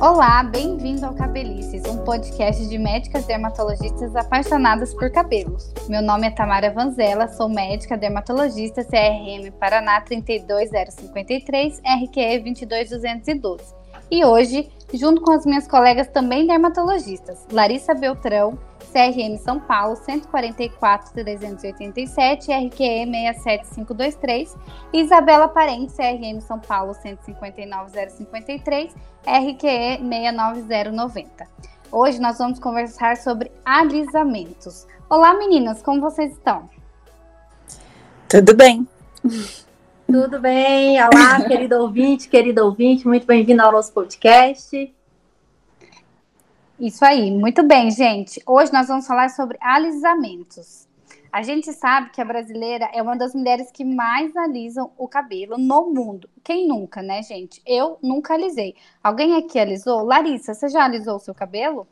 Olá, bem-vindo ao Cabelices, um podcast de médicas dermatologistas apaixonadas por cabelos. Meu nome é Tamara Vanzella, sou médica dermatologista CRM Paraná 32053, RQE 22212. E hoje, junto com as minhas colegas também dermatologistas, Larissa Beltrão, CRM São Paulo 144 387 RQE 67523 e Isabela Parente CRM São Paulo 159 053 RQE 69090. Hoje nós vamos conversar sobre alisamentos. Olá meninas, como vocês estão? Tudo bem. Tudo bem. Olá, querido ouvinte, querido ouvinte, muito bem-vindo ao nosso podcast. Isso aí, muito bem, gente. Hoje nós vamos falar sobre alisamentos. A gente sabe que a brasileira é uma das mulheres que mais alisam o cabelo no mundo. Quem nunca, né, gente? Eu nunca alisei. Alguém aqui alisou? Larissa, você já alisou o seu cabelo?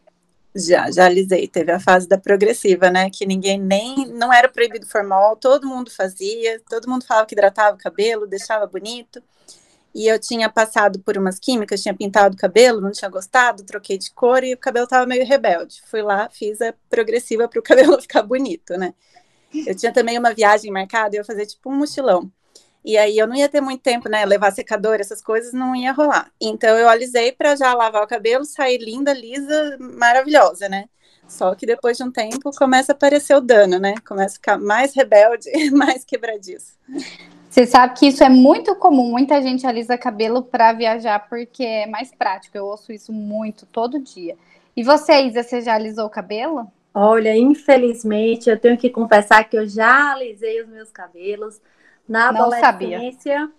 Já, já alisei. Teve a fase da progressiva, né? Que ninguém nem. Não era proibido formal, todo mundo fazia, todo mundo falava que hidratava o cabelo, deixava bonito e eu tinha passado por umas químicas, tinha pintado o cabelo, não tinha gostado, troquei de cor e o cabelo tava meio rebelde. Fui lá, fiz a progressiva para o cabelo ficar bonito, né? Eu tinha também uma viagem marcada, eu ia fazer tipo um mochilão. E aí eu não ia ter muito tempo, né? Levar secador, essas coisas não ia rolar. Então eu alisei para já lavar o cabelo, sair linda, lisa, maravilhosa, né? Só que depois de um tempo começa a aparecer o dano, né? Começa a ficar mais rebelde, mais quebradiço. Você sabe que isso é muito comum, muita gente alisa cabelo para viajar porque é mais prático. Eu ouço isso muito todo dia. E você, Isa, você já alisou o cabelo? Olha, infelizmente, eu tenho que confessar que eu já alisei os meus cabelos na Não adolescência. Sabia.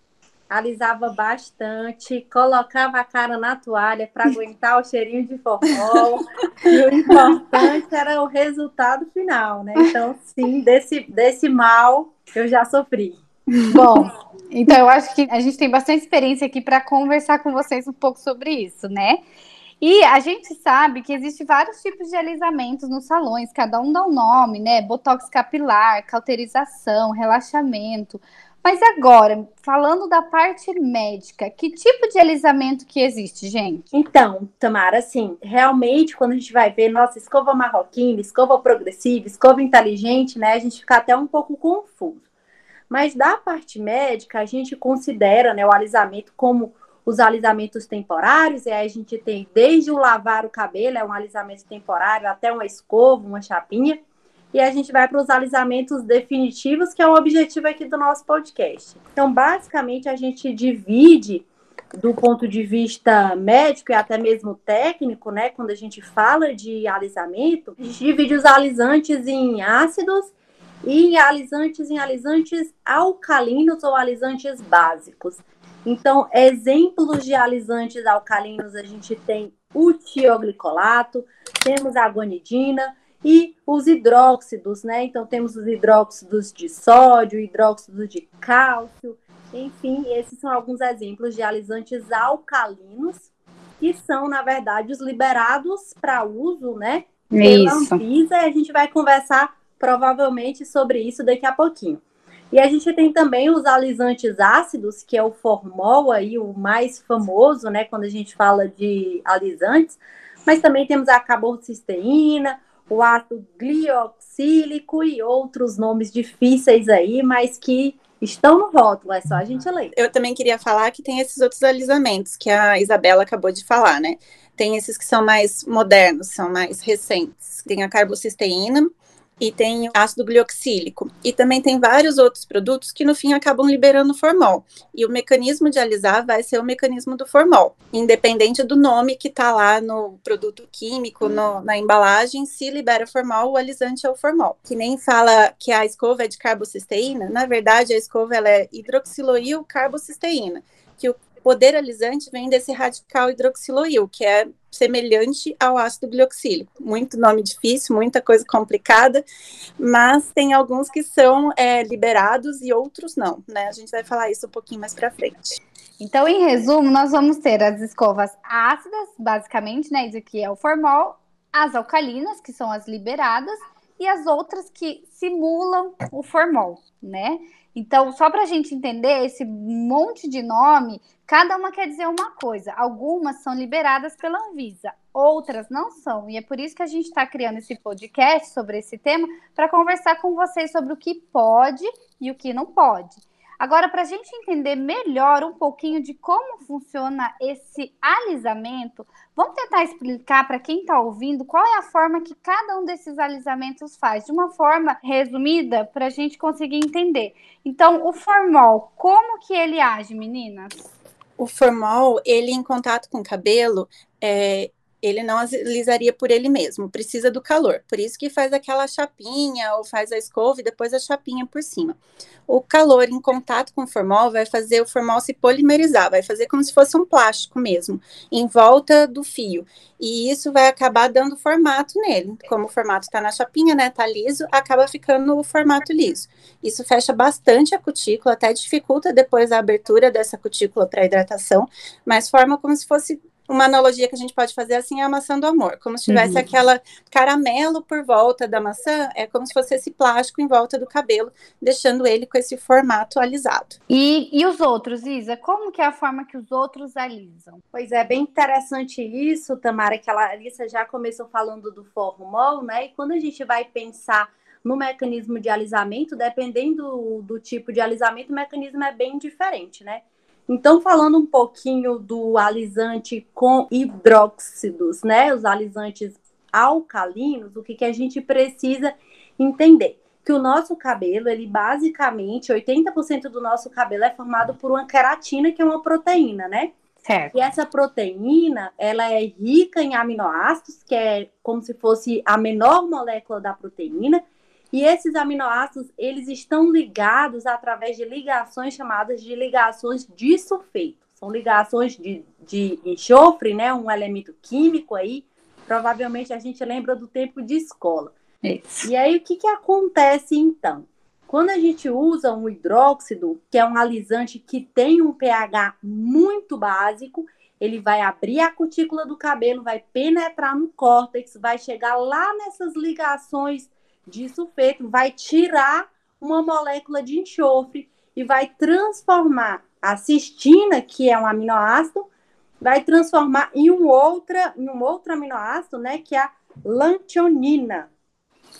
Alisava bastante, colocava a cara na toalha para aguentar o cheirinho de formol. e o importante era o resultado final, né? Então, sim, desse, desse mal eu já sofri. Bom, então eu acho que a gente tem bastante experiência aqui para conversar com vocês um pouco sobre isso, né? E a gente sabe que existe vários tipos de alisamentos nos salões, cada um dá um nome, né? Botox capilar, cauterização, relaxamento. Mas agora, falando da parte médica, que tipo de alisamento que existe, gente? Então, Tamara, assim, realmente quando a gente vai ver nossa escova marroquina, escova progressiva, escova inteligente, né, a gente fica até um pouco confuso. Mas da parte médica, a gente considera né, o alisamento como os alisamentos temporários, e aí a gente tem desde o lavar o cabelo, é um alisamento temporário, até uma escova, uma chapinha, e a gente vai para os alisamentos definitivos, que é o objetivo aqui do nosso podcast. Então, basicamente, a gente divide do ponto de vista médico e até mesmo técnico, né? Quando a gente fala de alisamento, a gente divide os alisantes em ácidos e alisantes em alisantes alcalinos ou alisantes básicos. Então, exemplos de alisantes alcalinos a gente tem o tioglicolato, temos a guanidina e os hidróxidos, né? Então temos os hidróxidos de sódio, hidróxidos de cálcio, enfim, esses são alguns exemplos de alisantes alcalinos que são, na verdade, os liberados para uso, né? Pela Isso. Anvisa, e a gente vai conversar provavelmente sobre isso daqui a pouquinho. E a gente tem também os alisantes ácidos, que é o formol aí, o mais famoso, né, quando a gente fala de alisantes, mas também temos a carbocisteína, o ácido glioxílico e outros nomes difíceis aí, mas que estão no rótulo, é só a gente ler. Eu também queria falar que tem esses outros alisamentos que a Isabela acabou de falar, né? Tem esses que são mais modernos, são mais recentes. Tem a carbocisteína, e tem ácido glioxílico. E também tem vários outros produtos que no fim acabam liberando formol. E o mecanismo de alisar vai ser o mecanismo do formol, independente do nome que está lá no produto químico, no, na embalagem, se libera formol, o alisante é o formol. Que nem fala que a escova é de carbocisteína, na verdade a escova ela é hidroxiloil carbocisteína, que o poder alisante vem desse radical hidroxiloil, que é semelhante ao ácido glioxílico. Muito nome difícil, muita coisa complicada, mas tem alguns que são é, liberados e outros não, né? A gente vai falar isso um pouquinho mais para frente. Então, em resumo, nós vamos ter as escovas ácidas, basicamente, né? Isso aqui é o formol, as alcalinas, que são as liberadas, e as outras que simulam o formol, né? Então, só para a gente entender esse monte de nome, cada uma quer dizer uma coisa. Algumas são liberadas pela Anvisa, outras não são. E é por isso que a gente está criando esse podcast sobre esse tema para conversar com vocês sobre o que pode e o que não pode. Agora, para a gente entender melhor um pouquinho de como funciona esse alisamento, vamos tentar explicar para quem está ouvindo qual é a forma que cada um desses alisamentos faz, de uma forma resumida, para a gente conseguir entender. Então, o formol, como que ele age, meninas? O formol, ele em contato com o cabelo, é, ele não alisaria por ele mesmo, precisa do calor. Por isso que faz aquela chapinha ou faz a escova e depois a chapinha por cima. O calor em contato com o formol vai fazer o formol se polimerizar, vai fazer como se fosse um plástico mesmo, em volta do fio. E isso vai acabar dando formato nele. Como o formato está na chapinha, né, tá liso, acaba ficando o formato liso. Isso fecha bastante a cutícula, até dificulta depois a abertura dessa cutícula para hidratação, mas forma como se fosse uma analogia que a gente pode fazer assim é a maçã do amor, como se tivesse uhum. aquela caramelo por volta da maçã, é como se fosse esse plástico em volta do cabelo, deixando ele com esse formato alisado. E, e os outros, Isa, como que é a forma que os outros alisam? Pois é, bem interessante isso, Tamara, que a Larissa já começou falando do formol, né? E quando a gente vai pensar no mecanismo de alisamento, dependendo do, do tipo de alisamento, o mecanismo é bem diferente, né? Então, falando um pouquinho do alisante com hidróxidos, né? Os alisantes alcalinos, o que, que a gente precisa entender? Que o nosso cabelo, ele basicamente, 80% do nosso cabelo é formado por uma queratina, que é uma proteína, né? Certo. E essa proteína, ela é rica em aminoácidos, que é como se fosse a menor molécula da proteína, e esses aminoácidos, eles estão ligados através de ligações chamadas de ligações de sulfeto. São ligações de, de enxofre, né? Um elemento químico aí. Provavelmente a gente lembra do tempo de escola. Isso. E aí, o que, que acontece então? Quando a gente usa um hidróxido, que é um alisante que tem um pH muito básico, ele vai abrir a cutícula do cabelo, vai penetrar no córtex, vai chegar lá nessas ligações de sulfeto vai tirar uma molécula de enxofre e vai transformar a cistina, que é um aminoácido, vai transformar em um outra, em um outro aminoácido, né, que é a lantionina.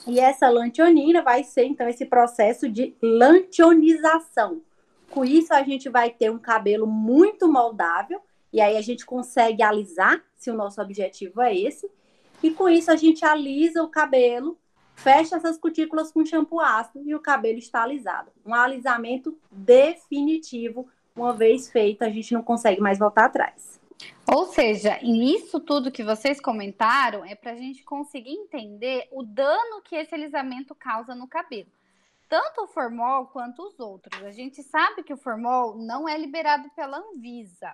E essa lantionina vai ser então esse processo de lantionização. Com isso a gente vai ter um cabelo muito moldável e aí a gente consegue alisar, se o nosso objetivo é esse. E com isso a gente alisa o cabelo fecha essas cutículas com shampoo ácido e o cabelo está alisado. Um alisamento definitivo. Uma vez feito, a gente não consegue mais voltar atrás. Ou seja, isso tudo que vocês comentaram é para a gente conseguir entender o dano que esse alisamento causa no cabelo. Tanto o formol quanto os outros. A gente sabe que o formol não é liberado pela Anvisa.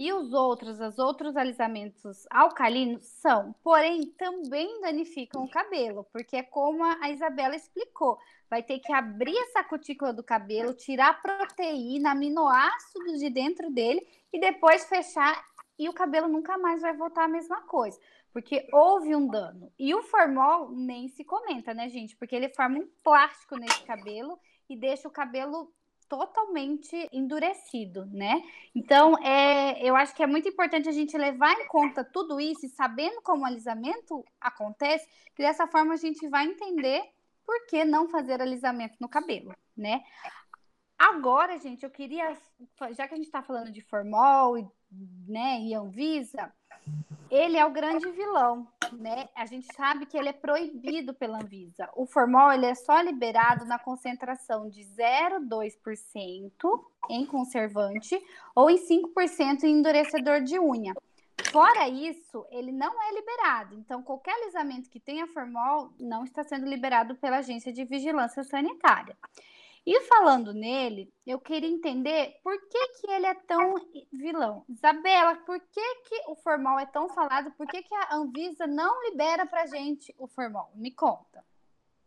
E os outros, os outros alisamentos alcalinos são, porém, também danificam o cabelo, porque é como a Isabela explicou. Vai ter que abrir essa cutícula do cabelo, tirar a proteína, aminoácidos de dentro dele e depois fechar e o cabelo nunca mais vai voltar a mesma coisa, porque houve um dano. E o formol nem se comenta, né, gente? Porque ele forma um plástico nesse cabelo e deixa o cabelo totalmente endurecido, né? Então, é, eu acho que é muito importante a gente levar em conta tudo isso e sabendo como o alisamento acontece, que dessa forma a gente vai entender por que não fazer alisamento no cabelo, né? Agora, gente, eu queria, já que a gente está falando de formol, né, e Anvisa, ele é o grande vilão, né? A gente sabe que ele é proibido pela Anvisa. O formol ele é só liberado na concentração de 0,2% em conservante ou em 5% em endurecedor de unha. Fora isso, ele não é liberado. Então, qualquer alisamento que tenha formol não está sendo liberado pela Agência de Vigilância Sanitária. E falando nele, eu queria entender por que, que ele é tão vilão. Isabela, por que, que o formal é tão falado? Por que, que a Anvisa não libera para gente o formal? Me conta.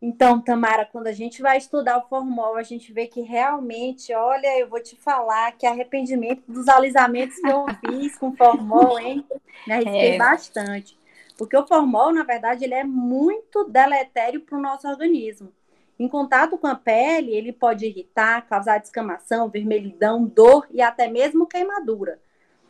Então, Tamara, quando a gente vai estudar o formol, a gente vê que realmente, olha, eu vou te falar que arrependimento dos alisamentos que eu fiz com formol, hein? Me arrisquei é. bastante. Porque o formol, na verdade, ele é muito deletério para o nosso organismo. Em contato com a pele, ele pode irritar, causar descamação, vermelhidão, dor e até mesmo queimadura.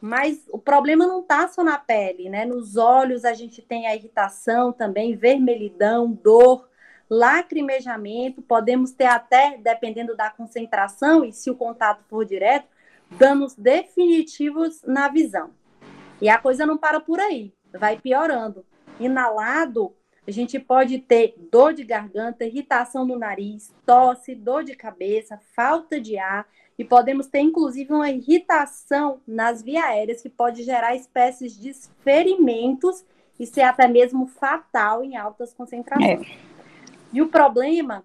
Mas o problema não está só na pele, né? Nos olhos a gente tem a irritação também, vermelhidão, dor, lacrimejamento. Podemos ter até, dependendo da concentração e se o contato for direto, danos definitivos na visão. E a coisa não para por aí, vai piorando. Inalado, a gente pode ter dor de garganta, irritação no nariz, tosse, dor de cabeça, falta de ar e podemos ter inclusive uma irritação nas vias aéreas que pode gerar espécies de ferimentos e ser até mesmo fatal em altas concentrações. É. E o problema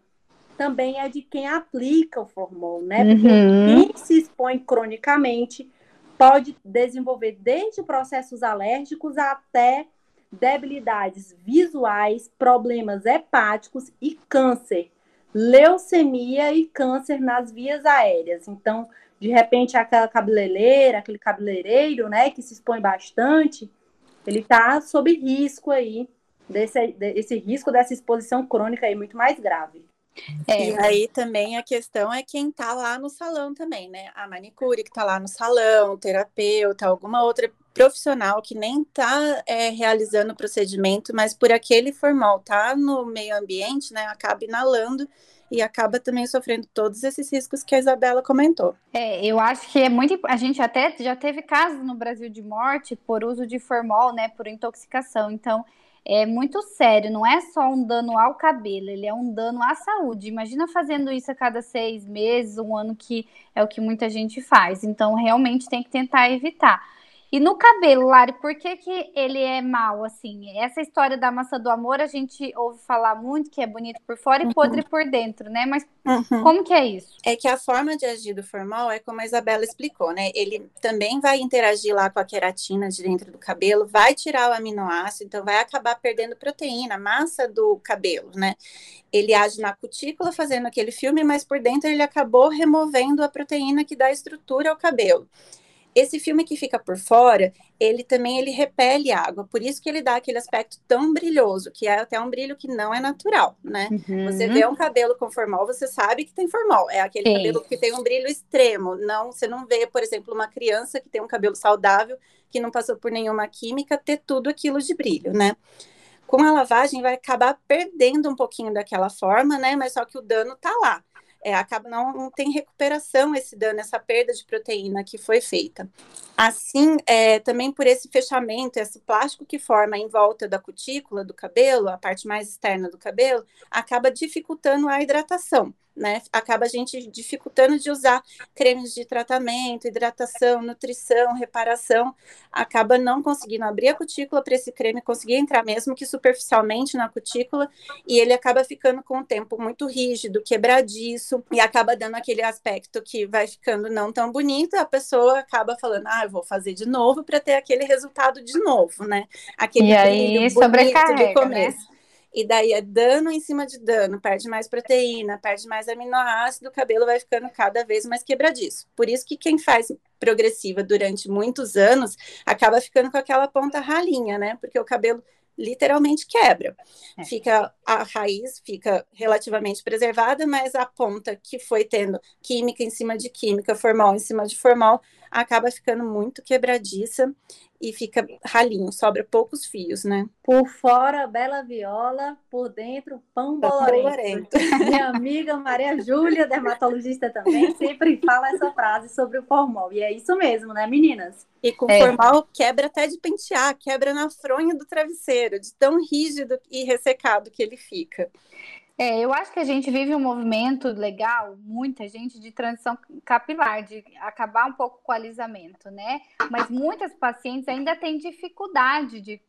também é de quem aplica o formol, né? Porque uhum. quem se expõe cronicamente pode desenvolver desde processos alérgicos até debilidades visuais, problemas hepáticos e câncer, leucemia e câncer nas vias aéreas. Então, de repente, aquela cabeleireira, aquele cabeleireiro, né, que se expõe bastante, ele está sob risco aí, desse, desse risco dessa exposição crônica aí muito mais grave. É. E aí também a questão é quem está lá no salão também, né? A manicure que está lá no salão, o terapeuta, alguma outra profissional que nem está é, realizando o procedimento, mas por aquele formal tá no meio ambiente, né? Acaba inalando e acaba também sofrendo todos esses riscos que a Isabela comentou. É, eu acho que é muito. A gente até já teve casos no Brasil de morte por uso de formol, né? Por intoxicação. Então é muito sério, não é só um dano ao cabelo, ele é um dano à saúde. Imagina fazendo isso a cada seis meses, um ano, que é o que muita gente faz. Então, realmente tem que tentar evitar. E no cabelo, Lari, por que, que ele é mal, assim? Essa história da maçã do amor, a gente ouve falar muito que é bonito por fora e uhum. podre por dentro, né? Mas uhum. como que é isso? É que a forma de agir do formal é como a Isabela explicou, né? Ele também vai interagir lá com a queratina de dentro do cabelo, vai tirar o aminoácido, então vai acabar perdendo proteína, massa do cabelo, né? Ele age na cutícula fazendo aquele filme, mas por dentro ele acabou removendo a proteína que dá estrutura ao cabelo. Esse filme que fica por fora, ele também ele repele água, por isso que ele dá aquele aspecto tão brilhoso, que é até um brilho que não é natural, né? Uhum. Você vê um cabelo com formol, você sabe que tem formol, é aquele Sim. cabelo que tem um brilho extremo, não, você não vê, por exemplo, uma criança que tem um cabelo saudável, que não passou por nenhuma química, ter tudo aquilo de brilho, né? Com a lavagem vai acabar perdendo um pouquinho daquela forma, né? Mas só que o dano tá lá é, acaba não, não tem recuperação esse dano, essa perda de proteína que foi feita. Assim, é, também por esse fechamento, esse plástico que forma em volta da cutícula do cabelo, a parte mais externa do cabelo, acaba dificultando a hidratação né? Acaba a gente dificultando de usar cremes de tratamento, hidratação, nutrição, reparação, acaba não conseguindo abrir a cutícula para esse creme conseguir entrar mesmo que superficialmente na cutícula e ele acaba ficando com o tempo muito rígido, quebradiço e acaba dando aquele aspecto que vai ficando não tão bonito, a pessoa acaba falando: "Ah, eu vou fazer de novo para ter aquele resultado de novo", né? Aquele e aí sobrecarrega, do né? começo. Né? E daí é dano em cima de dano, perde mais proteína, perde mais aminoácido, o cabelo vai ficando cada vez mais quebradiço. Por isso que quem faz progressiva durante muitos anos acaba ficando com aquela ponta ralinha, né? Porque o cabelo literalmente quebra. É. Fica a raiz fica relativamente preservada, mas a ponta que foi tendo química em cima de química, formal em cima de formal, acaba ficando muito quebradiça e fica ralinho, sobra poucos fios, né? Por fora, bela viola, por dentro, pão bolorento. Minha amiga Maria Júlia, dermatologista também, sempre fala essa frase sobre o formal. E é isso mesmo, né, meninas? E com é. formal quebra até de pentear, quebra na fronha do travesseiro, de tão rígido e ressecado que ele fica. É, eu acho que a gente vive um movimento legal, muita gente, de transição capilar, de acabar um pouco com o alisamento, né? Mas muitas pacientes ainda têm dificuldade de,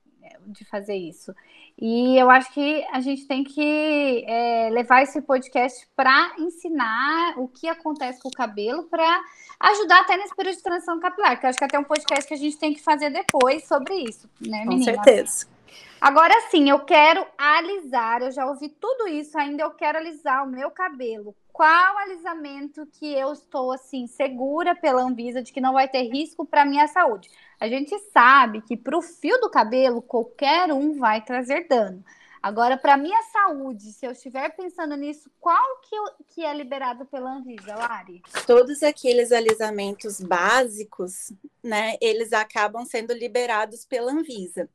de fazer isso. E eu acho que a gente tem que é, levar esse podcast para ensinar o que acontece com o cabelo, para ajudar até nesse período de transição capilar, que eu acho que até um podcast que a gente tem que fazer depois sobre isso, né, meninas? Com certeza. Agora sim, eu quero alisar. Eu já ouvi tudo isso, ainda eu quero alisar o meu cabelo. Qual alisamento que eu estou assim segura pela Anvisa de que não vai ter risco para minha saúde? A gente sabe que para o fio do cabelo qualquer um vai trazer dano. Agora, para minha saúde, se eu estiver pensando nisso, qual que, que é liberado pela Anvisa, Lari? Todos aqueles alisamentos básicos, né, eles acabam sendo liberados pela Anvisa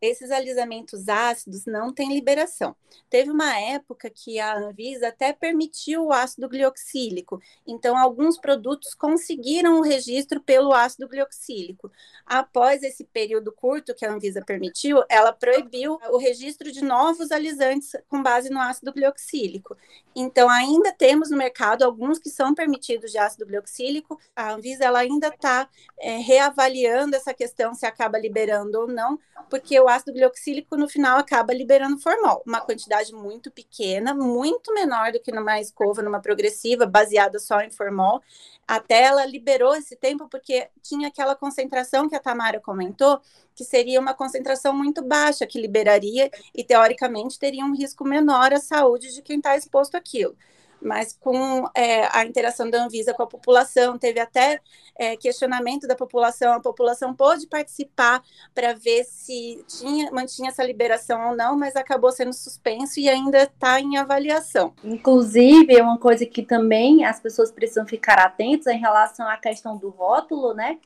esses alisamentos ácidos não têm liberação. Teve uma época que a Anvisa até permitiu o ácido glioxílico, então alguns produtos conseguiram o registro pelo ácido glioxílico. Após esse período curto que a Anvisa permitiu, ela proibiu o registro de novos alisantes com base no ácido glioxílico. Então ainda temos no mercado alguns que são permitidos de ácido glioxílico. A Anvisa ela ainda está é, reavaliando essa questão se acaba liberando ou não, porque o ácido glioxílico no final acaba liberando formol, uma quantidade muito pequena, muito menor do que numa escova, numa progressiva, baseada só em formol. Até ela liberou esse tempo porque tinha aquela concentração que a Tamara comentou, que seria uma concentração muito baixa, que liberaria e teoricamente teria um risco menor à saúde de quem está exposto àquilo mas com é, a interação da Anvisa com a população, teve até é, questionamento da população, a população pôde participar para ver se tinha, mantinha essa liberação ou não, mas acabou sendo suspenso e ainda está em avaliação. Inclusive, é uma coisa que também as pessoas precisam ficar atentas em relação à questão do rótulo, né?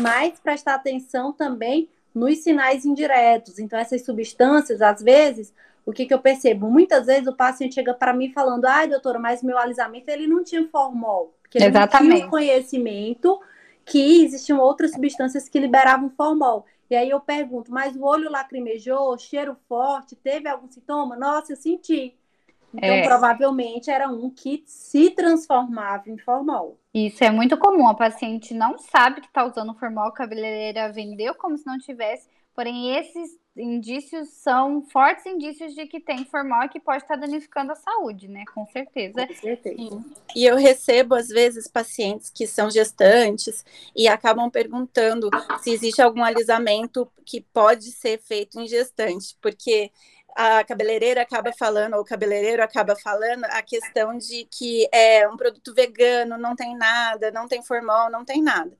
Mas prestar atenção também nos sinais indiretos. Então, essas substâncias, às vezes, o que, que eu percebo? Muitas vezes o paciente chega para mim falando, ai, doutora, mas meu alisamento ele não tinha formol. Porque ele Exatamente. não tinha conhecimento que existiam outras substâncias que liberavam formol. E aí eu pergunto, mas o olho lacrimejou, cheiro forte, teve algum sintoma? Nossa, eu senti. Então, é. provavelmente era um que se transformava em formol. Isso é muito comum. A paciente não sabe que está usando formol, a cabeleireira vendeu como se não tivesse, porém esses indícios são fortes indícios de que tem formol e que pode estar danificando a saúde, né? Com certeza. Com certeza. E eu recebo, às vezes, pacientes que são gestantes e acabam perguntando se existe algum alisamento que pode ser feito em gestante, porque a cabeleireira acaba falando, ou o cabeleireiro acaba falando, a questão de que é um produto vegano, não tem nada, não tem formol, não tem nada.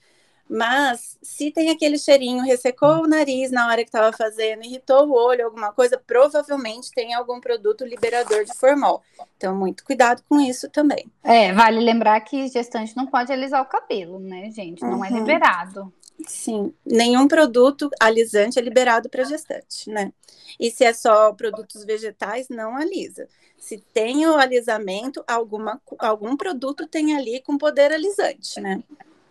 Mas se tem aquele cheirinho, ressecou o nariz na hora que estava fazendo, irritou o olho, alguma coisa, provavelmente tem algum produto liberador de formol. Então, muito cuidado com isso também. É, vale lembrar que gestante não pode alisar o cabelo, né, gente? Não é uhum. é liberado. Sim, nenhum produto alisante é liberado para gestante, né? E se é só produtos vegetais, não alisa. Se tem o alisamento, alguma, algum produto tem ali com poder alisante, né?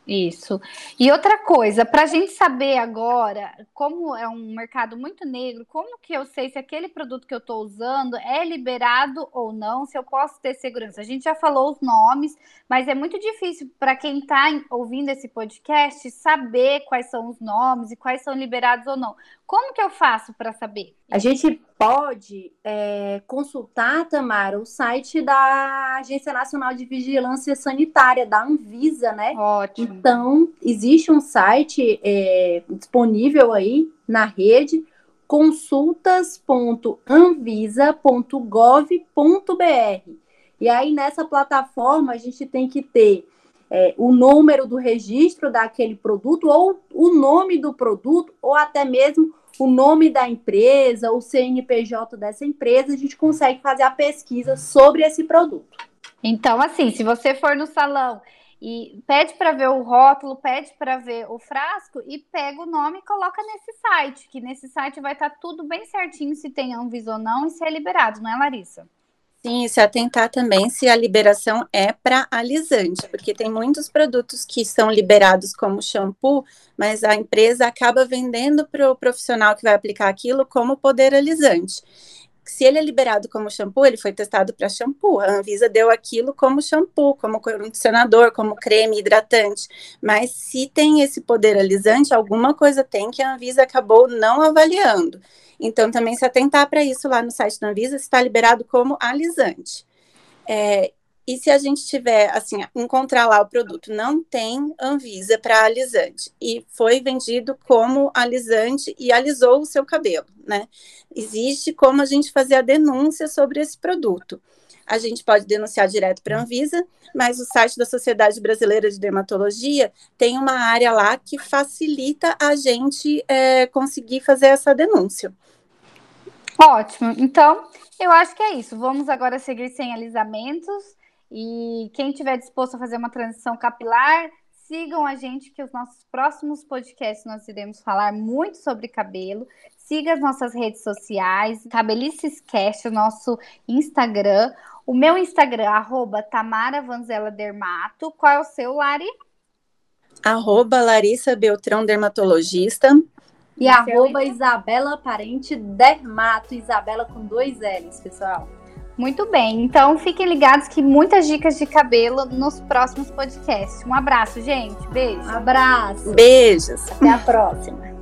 Isso. E outra coisa, para a gente saber agora, como é um mercado muito negro, como que eu sei se aquele produto que eu estou usando é liberado ou não, se eu posso ter segurança? A gente já falou os nomes, mas é muito difícil para quem está ouvindo esse podcast saber quais são os nomes e quais são liberados ou não. Como que eu faço para saber? A gente pode é, consultar, Tamara, o site da Agência Nacional de Vigilância Sanitária, da Anvisa, né? Ótimo. Então, existe um site é, disponível aí na rede, consultas.anvisa.gov.br. E aí, nessa plataforma, a gente tem que ter é, o número do registro daquele produto, ou o nome do produto, ou até mesmo o nome da empresa, o CNPJ dessa empresa, a gente consegue fazer a pesquisa sobre esse produto. Então, assim, se você for no salão e pede para ver o rótulo, pede para ver o frasco e pega o nome e coloca nesse site, que nesse site vai estar tá tudo bem certinho se tem Anvisa ou não e se é liberado, não é, Larissa? Sim, se atentar também se a liberação é para alisante, porque tem muitos produtos que são liberados como shampoo, mas a empresa acaba vendendo para o profissional que vai aplicar aquilo como poder alisante. Se ele é liberado como shampoo, ele foi testado para shampoo. A Anvisa deu aquilo como shampoo, como condicionador, como creme hidratante. Mas se tem esse poder alisante, alguma coisa tem que a Anvisa acabou não avaliando. Então, também se atentar para isso lá no site da Anvisa, está liberado como alisante. É, E se a gente tiver, assim, encontrar lá o produto, não tem Anvisa para alisante e foi vendido como alisante e alisou o seu cabelo, né? Existe como a gente fazer a denúncia sobre esse produto. A gente pode denunciar direto para a Anvisa, mas o site da Sociedade Brasileira de Dermatologia tem uma área lá que facilita a gente é, conseguir fazer essa denúncia. Ótimo. Então, eu acho que é isso. Vamos agora seguir sem alisamentos e quem tiver disposto a fazer uma transição capilar, sigam a gente que os nossos próximos podcasts nós iremos falar muito sobre cabelo. Siga as nossas redes sociais, Cabelicescast, o nosso Instagram. O meu Instagram, arroba Tamara Vanzela Dermato. Qual é o seu, Lari? Arroba Larissa Beltrão Dermatologista. E arroba Isabela Parente Dermato, Isabela com dois L's, pessoal. Muito bem, então fiquem ligados que muitas dicas de cabelo nos próximos podcasts. Um abraço, gente. Beijo. Um abraço. Beijos. Até a próxima.